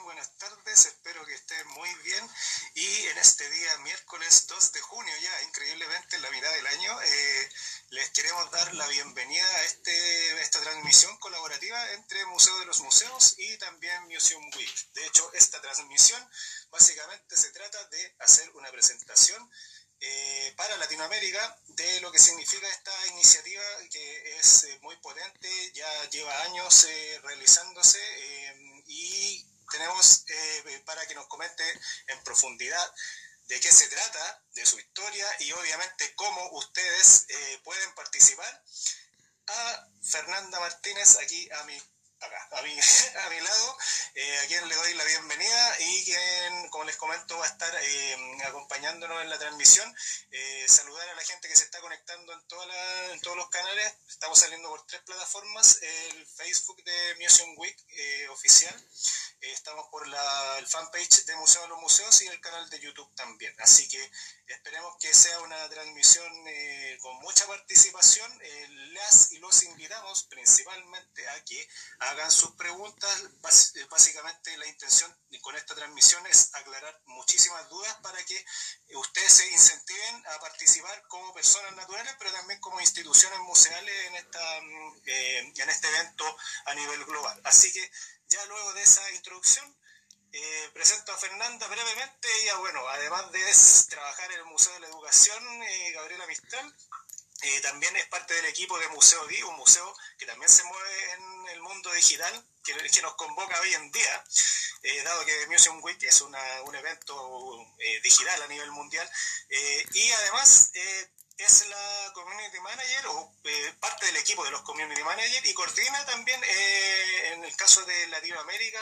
buenas tardes, espero que estén muy bien. Y en este día, miércoles 2 de junio, ya increíblemente en la mitad del año, eh, les queremos dar la bienvenida a este, esta transmisión colaborativa entre Museo de los Museos y también Museum Week. De hecho, esta transmisión básicamente se trata de hacer una presentación eh, para Latinoamérica de lo que significa esta iniciativa que es eh, muy potente, ya lleva años realizándose y tenemos para que nos comente en profundidad de qué se trata, de su historia y obviamente cómo ustedes pueden participar. A Fernanda Martínez aquí a mi acá, a mi, a mi lado, eh, a quien le doy la bienvenida y quien, como les comento, va a estar eh, acompañándonos en la transmisión. Eh, saludar a la gente que se está conectando en, toda todos los canales. Estamos saliendo por tres plataformas, el Facebook de Museum Week oficial, estamos por la, el fanpage de Museo de los Museos y el canal de YouTube también. Así que esperemos que sea una transmisión con mucha participación. las y los invitamos principalmente a hagan sus preguntas. Eh, básicamente la intención con esta transmisión es aclarar muchísimas dudas para que ustedes se incentiven a participar como personas naturales, pero también como instituciones museales en, esta, mm, eh, en este evento a nivel global. Así que ya luego de esa introducción, eh, presento a Fernanda brevemente. Ella, bueno, además de trabajar en el Museo de la Educación, Gabriela Mistral, eh, también es parte del equipo de Museo D, un museo que también se mueve en el mundo digital, que, que nos convoca hoy en día, eh, dado que Museum Week es un evento eh, digital a nivel mundial. y además es la Community Manager o parte del equipo de los Community Managers y coordina también, en el caso de Latinoamérica,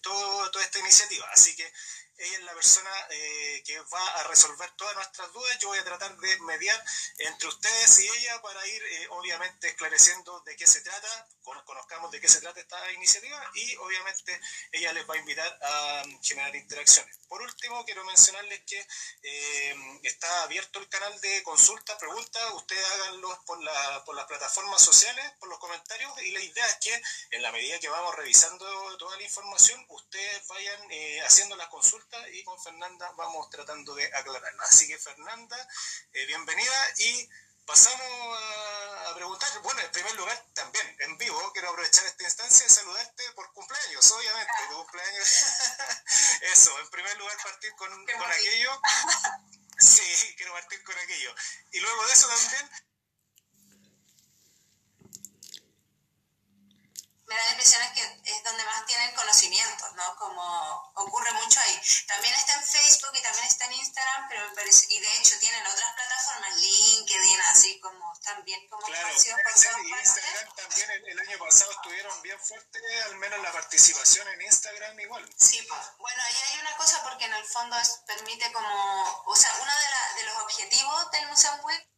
todo, toda esta iniciativa. Así que ella es la persona eh, que va a resolver todas nuestras dudas. Yo voy a tratar de mediar entre ustedes y ella para ir, eh, obviamente, esclareciendo de qué se trata, conozcamos de qué se trata esta iniciativa y, obviamente, ella les va a invitar a mm, generar interacciones. Por último, quiero mencionarles que eh, está abierto el canal de consulta, preguntas, ustedes háganlos por, la, por las plataformas sociales, por los comentarios y la idea es que en la medida que vamos revisando toda la información, ustedes vayan haciendo las consultas y con Fernanda vamos tratando de aclararla. Así que Fernanda, eh, bienvenida y pasamos a, preguntar, bueno, en primer lugar también en vivo, quiero aprovechar esta instancia y saludarte por cumpleaños, obviamente, tu cumpleaños. Eso, en primer lugar partir con, con aquello. Sí, quiero partir con aquello. Y luego de eso también me da la impresión es que es donde más tienen conocimientos, ¿no? Como ocurre mucho ahí. También está en Facebook y también está en Instagram, pero me parece, y de hecho tienen otras plataformas, LinkedIn, así como también como claro, por Instagram también el, año pasado estuvieron bien fuertes, al menos la participación en Instagram igual. Sí, pues, bueno, ahí hay una cosa porque en el fondo permite como, o sea, uno de, de los objetivos del Museo Web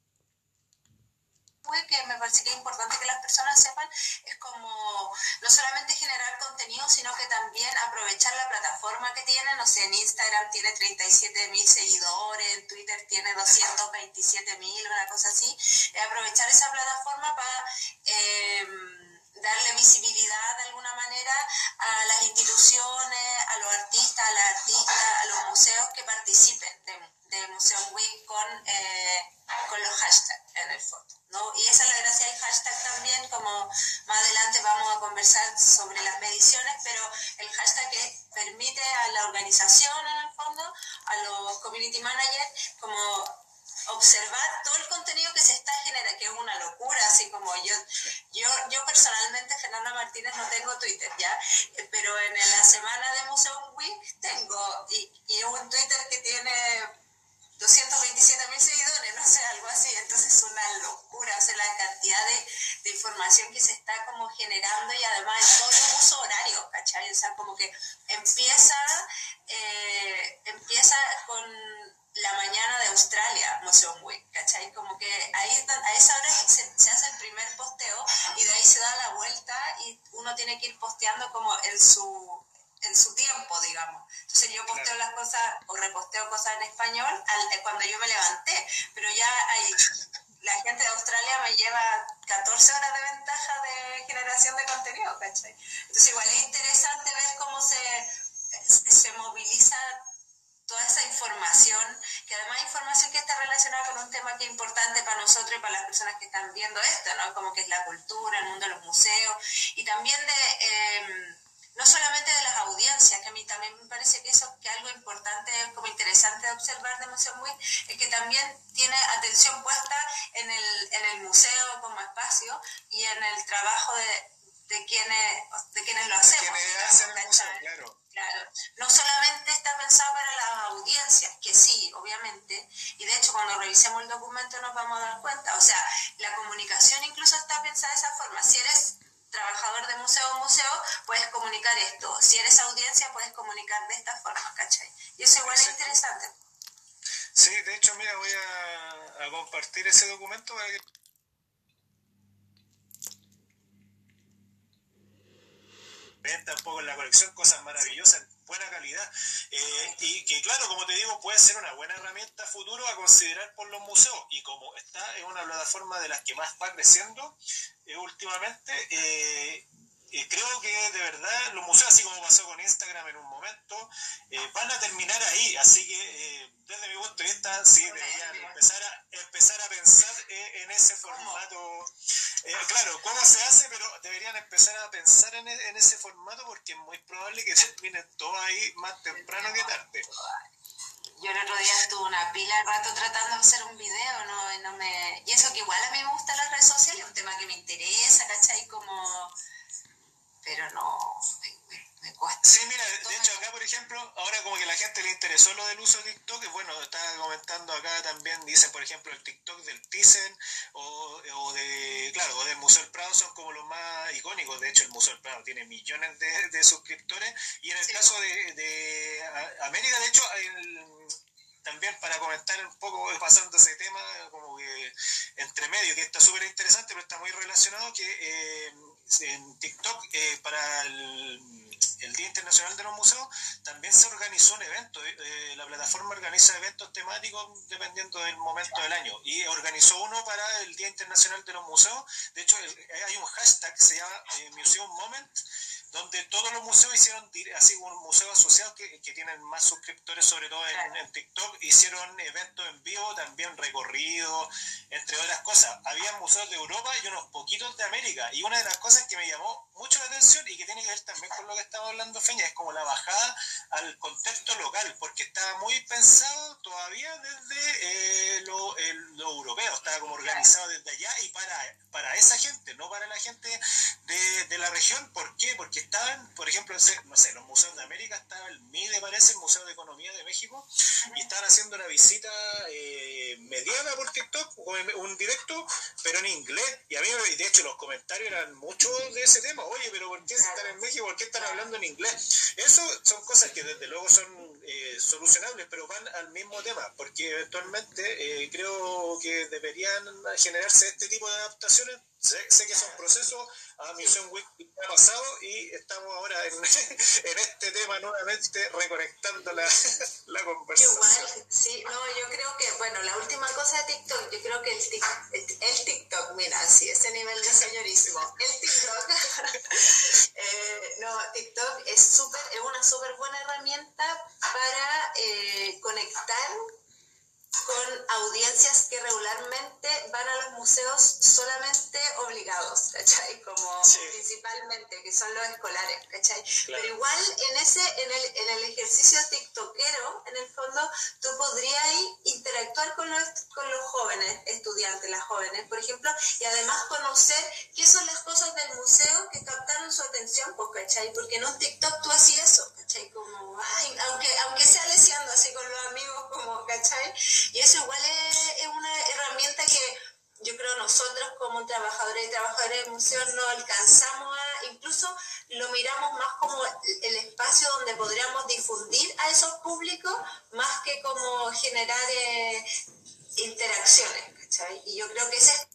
que me parece que es importante que las personas sepan, es como no solamente generar contenido, sino que también aprovechar la plataforma que tiene, no sé, en Instagram tiene 37 mil seguidores, en Twitter tiene 227 mil, una cosa así, aprovechar esa plataforma para... Eh, darle visibilidad de alguna manera a las instituciones, a los artistas, a las artistas, a los museos que participen de, de Museum Week con, eh, con los hashtags en el fondo. ¿no? Y esa es la gracia del hashtag también, como más adelante vamos a conversar sobre las mediciones, pero el hashtag que permite a la organización en el fondo, a los community managers, como observar todo el contenido que se está generando, que es una locura, así como yo, yo, yo personalmente, Fernanda Martínez, no tengo Twitter ya, pero en la semana de Museum Week tengo, y, y un Twitter que tiene 227 mil seguidores, no sé, algo así, entonces es una locura, o sea, la cantidad de, información que se está como generando y además en todo el uso horario, ¿cachai? O sea, como que empieza, eh, empieza con la mañana de Australia, Museum Week, ¿cachai? Como que ahí a esa hora se, hace el primer posteo y de ahí se da la vuelta y uno tiene que ir posteando como en su, en su tiempo, digamos. Entonces yo posteo las cosas o reposteo cosas en español al, cuando yo me levanté, pero ya hay, la gente de Australia me lleva 14 horas de ventaja de generación de contenido, ¿cachai? Entonces igual es interesante ver cómo se se moviliza toda esa información, que además información que está relacionada con un tema que es importante para nosotros y para las personas que están viendo esto, ¿no? Como que es la cultura, el mundo de los museos, y también de... Eh, no solamente de las audiencias, que a mí también me parece que eso que algo importante, como interesante de observar de Museo Muy, es que también tiene atención puesta en el, en el museo como espacio y en el trabajo de, de quienes, de quienes lo hacemos. claro. Claro, no solamente está pensado para las audiencias, que sí, obviamente, y de hecho cuando revisemos el documento nos vamos a dar cuenta, o sea, la comunicación incluso está pensada de esa forma. Si eres trabajador de museo o museo, puedes comunicar esto. Si eres audiencia, puedes comunicar de esta forma, ¿cachai? Y eso igual es interesante. Sí, de hecho, mira, voy a, a compartir ese documento para que... Venta un poco en la colección, cosas maravillosas buena calidad. Eh, y que claro, como te digo, puede ser una buena herramienta futuro a considerar por los museos. Y como está es una plataforma de las que más va creciendo eh, últimamente, eh, creo que de verdad los museos, así como pasó con Instagram en un momento, van a terminar ahí, así que desde mi punto de vista sí deberían empezar a, empezar a pensar en ese formato eh, claro, cómo se hace, pero deberían empezar a pensar en, ese formato porque es muy probable que terminen todo ahí más temprano que tarde. Yo el otro día estuve una pila de rato tratando de hacer un video, ¿no? Y, no me... y eso que igual a mí me gustan las redes sociales, un tema que me interesa, ¿cachai? Como... Pero no, Sí, mira, de hecho acá, por ejemplo, ahora como que la gente le interesó lo del uso de TikTok, bueno, estaba comentando acá también, dicen, por ejemplo, el TikTok del Thyssen o, o, de, claro, o del Museo del Prado son como los más icónicos, de hecho el Museo del Prado tiene millones de, suscriptores. Y en el caso de, de, América, de hecho, también para comentar un poco, pasando ese tema, como que entre medio, que está súper interesante, pero está muy relacionado, que eh, en TikTok eh, para el el Día Internacional de los Museos, también se organizó un evento. Eh, eh, la plataforma organiza eventos temáticos dependiendo del momento del año. Y organizó uno para el Día Internacional de los Museos. De hecho, hay un hashtag que se llama eh, Museum Moment donde todos los museos hicieron, así como museos asociados que, que, tienen más suscriptores, sobre todo en, TikTok, hicieron eventos en vivo, también recorridos, entre otras cosas. Había museos de Europa y unos poquitos de América. Y una de las cosas que me llamó mucho la atención y que tiene que ver también con lo que estaba hablando Feña, es como la bajada al contexto local, porque estaba muy pensado todavía desde eh, lo, europeo, estaba como organizado desde allá y para, para esa gente, no para la gente de, de la región. ¿Por qué? Porque estaban, por ejemplo, no sé, los museos de América, estaba el MIDE, parece, el Museo de Economía de México, y estaban haciendo una visita eh, mediana por TikTok, un directo, pero en inglés. Y a mí, de hecho, los comentarios eran muchos de ese tema. Oye, pero ¿por qué están en México? ¿Por qué están hablando en inglés? Eso son cosas que desde luego son eh, solucionables, pero van al mismo tema, porque eventualmente eh, creo que deberían generarse este tipo de adaptaciones Sé, que son procesos, a Mission Week ha pasado y estamos ahora en, en, este tema nuevamente reconectando la, la conversación. Igual, sí, no, yo creo que, bueno, la última cosa de TikTok, yo creo que el, TikTok, el, TikTok mira, sí, ese nivel de señorísimo, el TikTok, eh, no, TikTok es, super, es una súper buena para eh, conectar con audiencias que regularmente van a los museos solamente obligados, ¿cachai? Como principalmente, que son los escolares, ¿cachai? Pero igual en ese, en el, en el ejercicio tiktokero, en el fondo, tú podrías interactuar con los, con los jóvenes, estudiantes, las jóvenes, por ejemplo, y además conocer qué son las cosas del museo que captaron su atención, pues, ¿cachai? Porque en un TikTok tú hacías eso, ¿cachai? Como, ay, aunque, aunque sea leseando así con los amigos, como, ¿cachai? Y eso igual es, herramienta que yo creo nosotros como trabajadores y trabajadoras de museos no alcanzamos a, incluso lo miramos más como el espacio donde podríamos difundir a esos públicos más que como generar eh, interacciones, ¿cachai? Y yo creo que ese es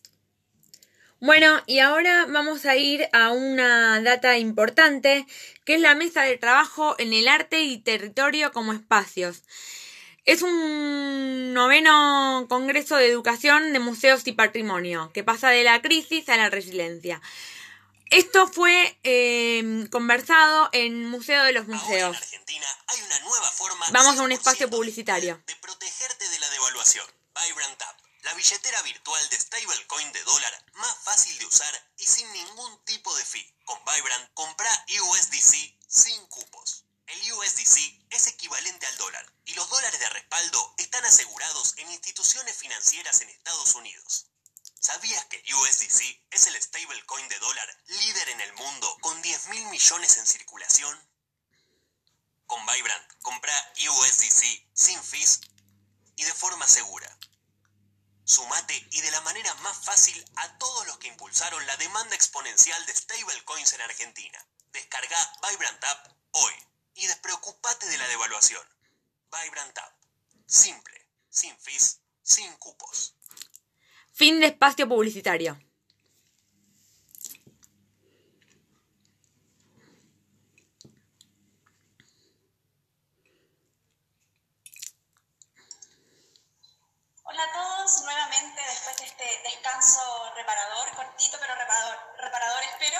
bueno, y ahora vamos a ir a una data importante, que es la mesa de trabajo en el arte y territorio como espacios. Es un noveno Congreso de Educación de Museos y Patrimonio, que pasa de la crisis a la resiliencia. Esto fue eh, conversado en Museo de los Museos. En Argentina hay una nueva forma Vamos a un 100% espacio publicitario. de protegerte de la devaluación. Vibrant App, la billetera virtual de stablecoin de dólar más fácil de usar y sin ningún tipo de fee. Con Vibrant, compra USDC sin cupos. El USDC es equivalente al dólar y los dólares de respaldo están asegurados en instituciones financieras en Estados Unidos. ¿Sabías que USDC es el stablecoin de dólar líder en el mundo con 10 mil millones en circulación? Con Vibrant, compra USDC sin fees y de forma segura. Sumate y de la manera más fácil a todos los que impulsaron la demanda exponencial de stablecoins en Argentina. Descarga Vibrant App hoy y despreocupate de la devaluación. Vibrant App. Simple, sin fees, sin cupos. Fin de espacio publicitario. Hola a todos, nuevamente después de este descanso reparador, cortito pero reparador, reparador espero,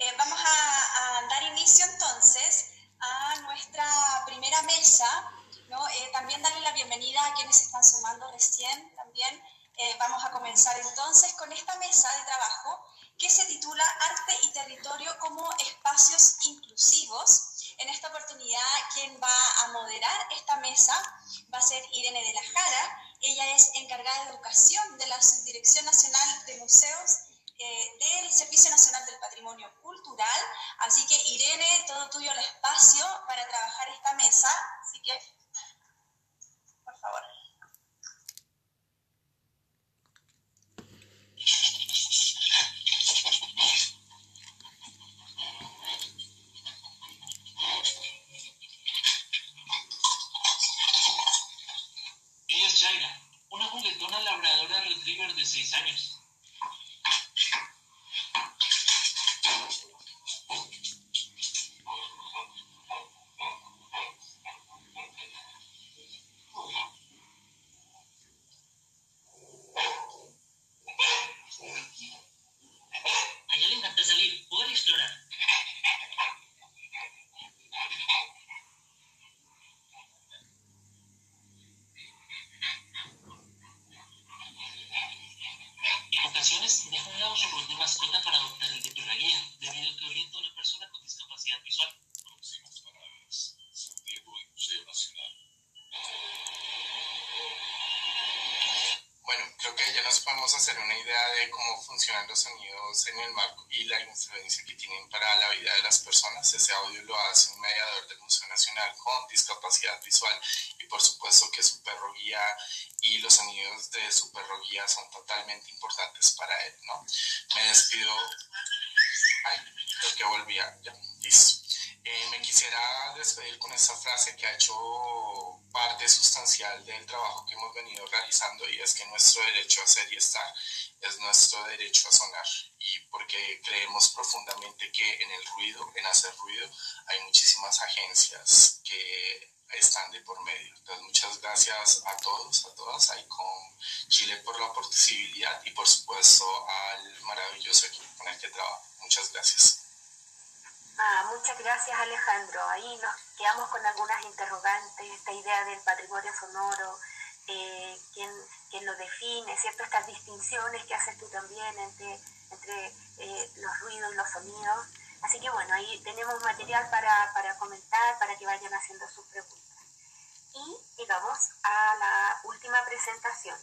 eh, vamos a, a dar inicio entonces a nuestra primera mesa, ¿no? Eh, también darle la bienvenida a quienes se están sumando recién también. Eh, vamos a comenzar entonces con esta mesa de trabajo que se titula Arte y Territorio como Espacios Inclusivos. En esta oportunidad, quien va a moderar esta mesa va a ser Irene de la Jara. Ella es encargada de educación de la Subdirección Nacional de Museos eh, del Servicio Nacional del Patrimonio Cultural. Así que, Irene, todo tuyo el espacio para trabajar esta mesa. Así que, por favor. Ella es Shaira, una juguetona labradora retriever de 6 años. A ella le encanta salir, poder explorar. En ocasiones deja a un lado su rol de mascota para adoptar el de perraguía, debido a que orienta a una persona con discapacidad visual. Próximas paradas, San Diego y Museo Nacional. Bueno, creo que ya nos podemos hacer una idea de cómo funcionan los sonidos en el marco y la influencia que tienen para la vida de las personas. Ese audio lo hace un mediador del Museo Nacional con discapacidad visual y por supuesto que su perro guía y los sonidos de su perro guía son totalmente importantes para él, ¿no? Me despido. Ay, que volvía. Eh, me quisiera despedir con esta frase que ha hecho parte sustancial del trabajo que hemos venido realizando y es que nuestro derecho a ser y estar es nuestro derecho a sonar y porque creemos profundamente que en el ruido, en hacer ruido, hay muchísimas agencias que están de por medio. Entonces, muchas gracias a todos, a todas, ahí con Chile por la posibilidad y por supuesto al maravilloso equipo con el que trabajo. Muchas gracias. Ah, muchas gracias Alejandro. Ahí nos quedamos con algunas interrogantes, esta idea del patrimonio sonoro, eh, quién, quién lo define, ¿cierto? Estas distinciones que haces tú también entre, entre eh, los ruidos y los sonidos. Así que bueno, ahí tenemos material para, para comentar, para que vayan haciendo sus preguntas. Y llegamos a la última presentación.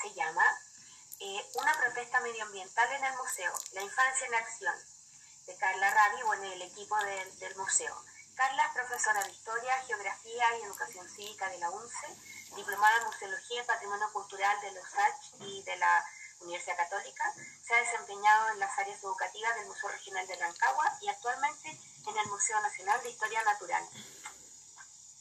Se llama eh, Una protesta medioambiental en el museo, la infancia en acción de Carla Rabi, bueno, el equipo del, del museo. Carla es profesora de Historia, Geografía y Educación Cívica de la UNCE, diplomada en Museología y Patrimonio Cultural de los USACH y de la Universidad Católica. Se ha desempeñado en las áreas educativas del Museo Regional de Rancagua y actualmente en el Museo Nacional de Historia Natural.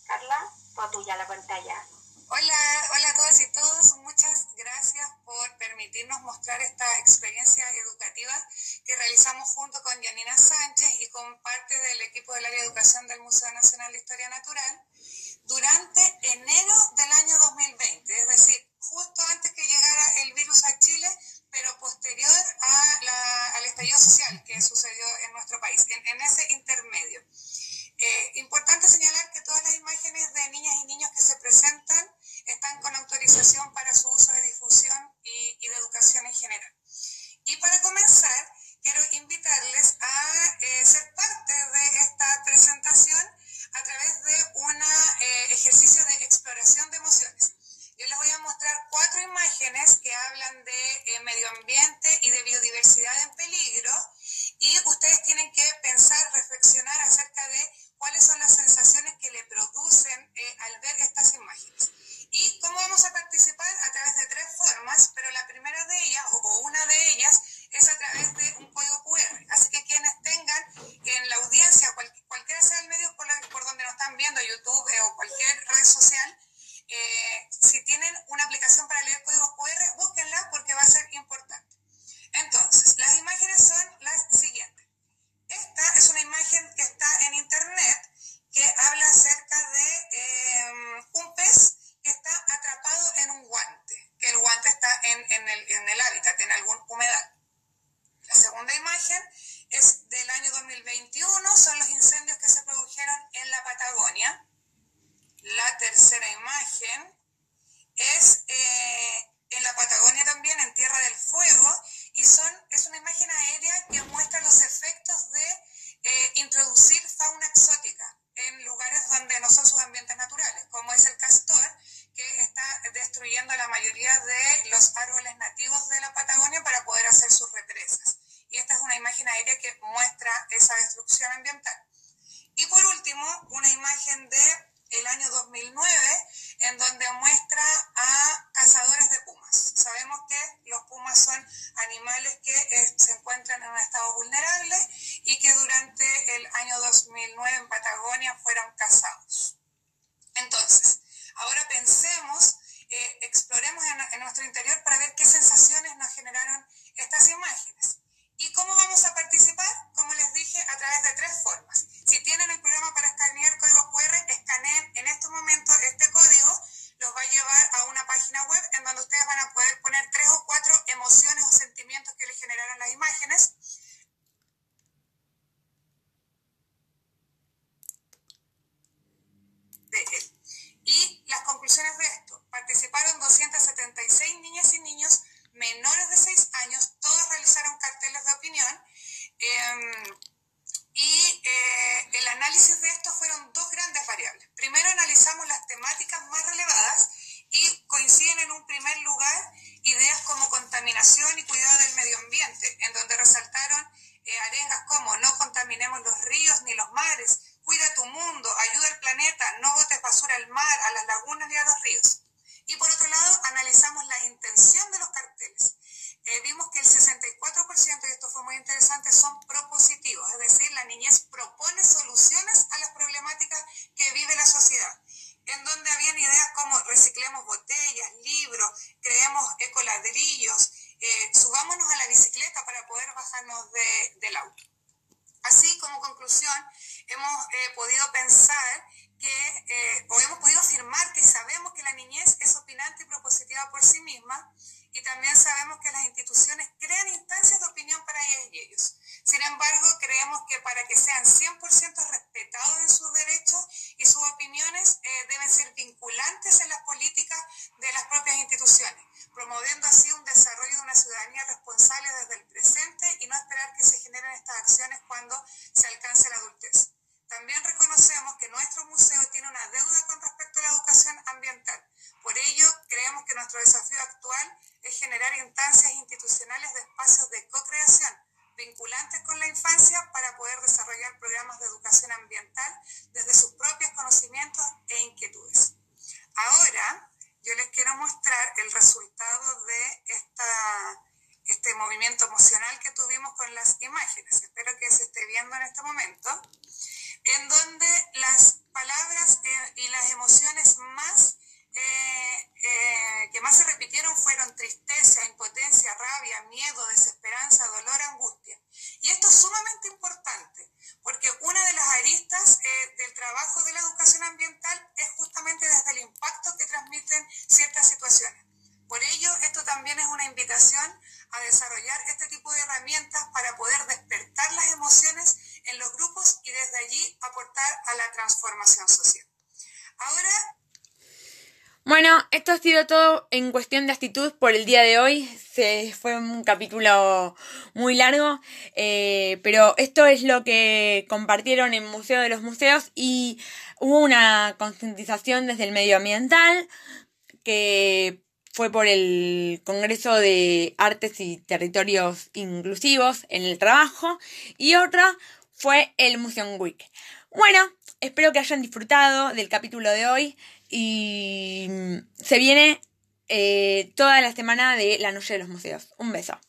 Carla, toda tuya la pantalla. Hola, hola a todas y todos. Muchas gracias por permitirnos mostrar esta experiencia educativa que realizamos junto con Janina Sánchez y con parte del equipo del área de educación del Museo Nacional de Historia Natural durante enero del año 2020, es decir, justo antes que llegara el virus a Chile, pero posterior a la, al estallido social que sucedió en nuestro país, en, en ese intermedio. Eh, importante señalar que todas las imágenes de niñas y niños que se presentan están con autorización para su uso de difusión y, y de educación en general. Y para comenzar, quiero invitarles a eh, ser parte de esta presentación a través de un eh, ejercicio de exploración de emociones. Yo les voy a mostrar cuatro imágenes que hablan de destrucción ambiental. Y por último, una imagen de el año 2009, en donde muestra a cazadores de pumas. Sabemos que los pumas son animales que eh, se encuentran en un estado vulnerable y que durante el año 2009 en Patagonia fueron cazados. Entonces, ahora pensemos, eh, exploremos en nuestro interior para ver qué sensaciones nos generaron estas imágenes. ¿Y cómo vamos a participar? Como les dije, a través de tres formas. Si tienen el programa para escanear código QR, escaneen en este momento este código. Los va a llevar a una página web en donde ustedes van a poder poner tres o cuatro emociones a las lagunas y a los ríos. Y por otro lado, analizamos la intención de los carteles. Eh, vimos que el 64%, y esto fue muy interesante, son propositivos, es decir, la niñez propone soluciones a las problemáticas que vive la sociedad, en donde habían ideas como reciclemos botellas, libros, creemos ecoladrillos, eh, subámonos a la bicicleta para poder bajarnos de, del auto. Así como conclusión, hemos eh, podido pensar que, eh, o hemos podido afirmar que sabemos que la niñez es opinante y propositiva por sí misma y también sabemos que las instituciones crean instancias de opinión para ellas y ellos. Sin embargo, creemos que para que sean 100% respetados en sus derechos y sus opiniones eh, deben ser vinculantes en las políticas de las propias instituciones, promoviendo así un desarrollo de una ciudadanía responsable desde el presente y no esperar que se generen estas acciones cuando se alcance la adultez. También reconocemos que nuestro museo tiene una deuda con respecto a la educación ambiental. Por ello, creemos que nuestro desafío actual es generar instancias institucionales de espacios de co-creación vinculantes con la infancia para poder desarrollar programas de educación ambiental desde sus propios conocimientos e inquietudes. Ahora, yo les quiero mostrar el resultado de esta, este movimiento emocional que tuvimos con las imágenes. Espero que se esté viendo en este momento en donde las palabras eh, y las emociones más eh, eh, que más se repitieron fueron tristeza, impotencia, rabia, miedo, desesperanza, dolor, angustia. Y esto es sumamente importante, porque una de las aristas del trabajo de la educación ambiental es justamente desde el impacto que transmiten ciertas situaciones. Por ello, esto también es una invitación a desarrollar este tipo de herramientas para poder despertar las emociones en los grupos y desde allí aportar a la transformación social. Ahora... Bueno, esto ha sido todo en cuestión de actitud por el día de hoy. Se fue un capítulo muy largo, eh, pero esto es lo que compartieron en Museo de los Museos y hubo una concientización desde el medioambiental que fue por el Congreso de Artes y Territorios Inclusivos en el Trabajo y otra fue el Museum Week. Bueno, espero que hayan disfrutado del capítulo de hoy y se viene eh, toda la semana de la Noche de los Museos. Un beso.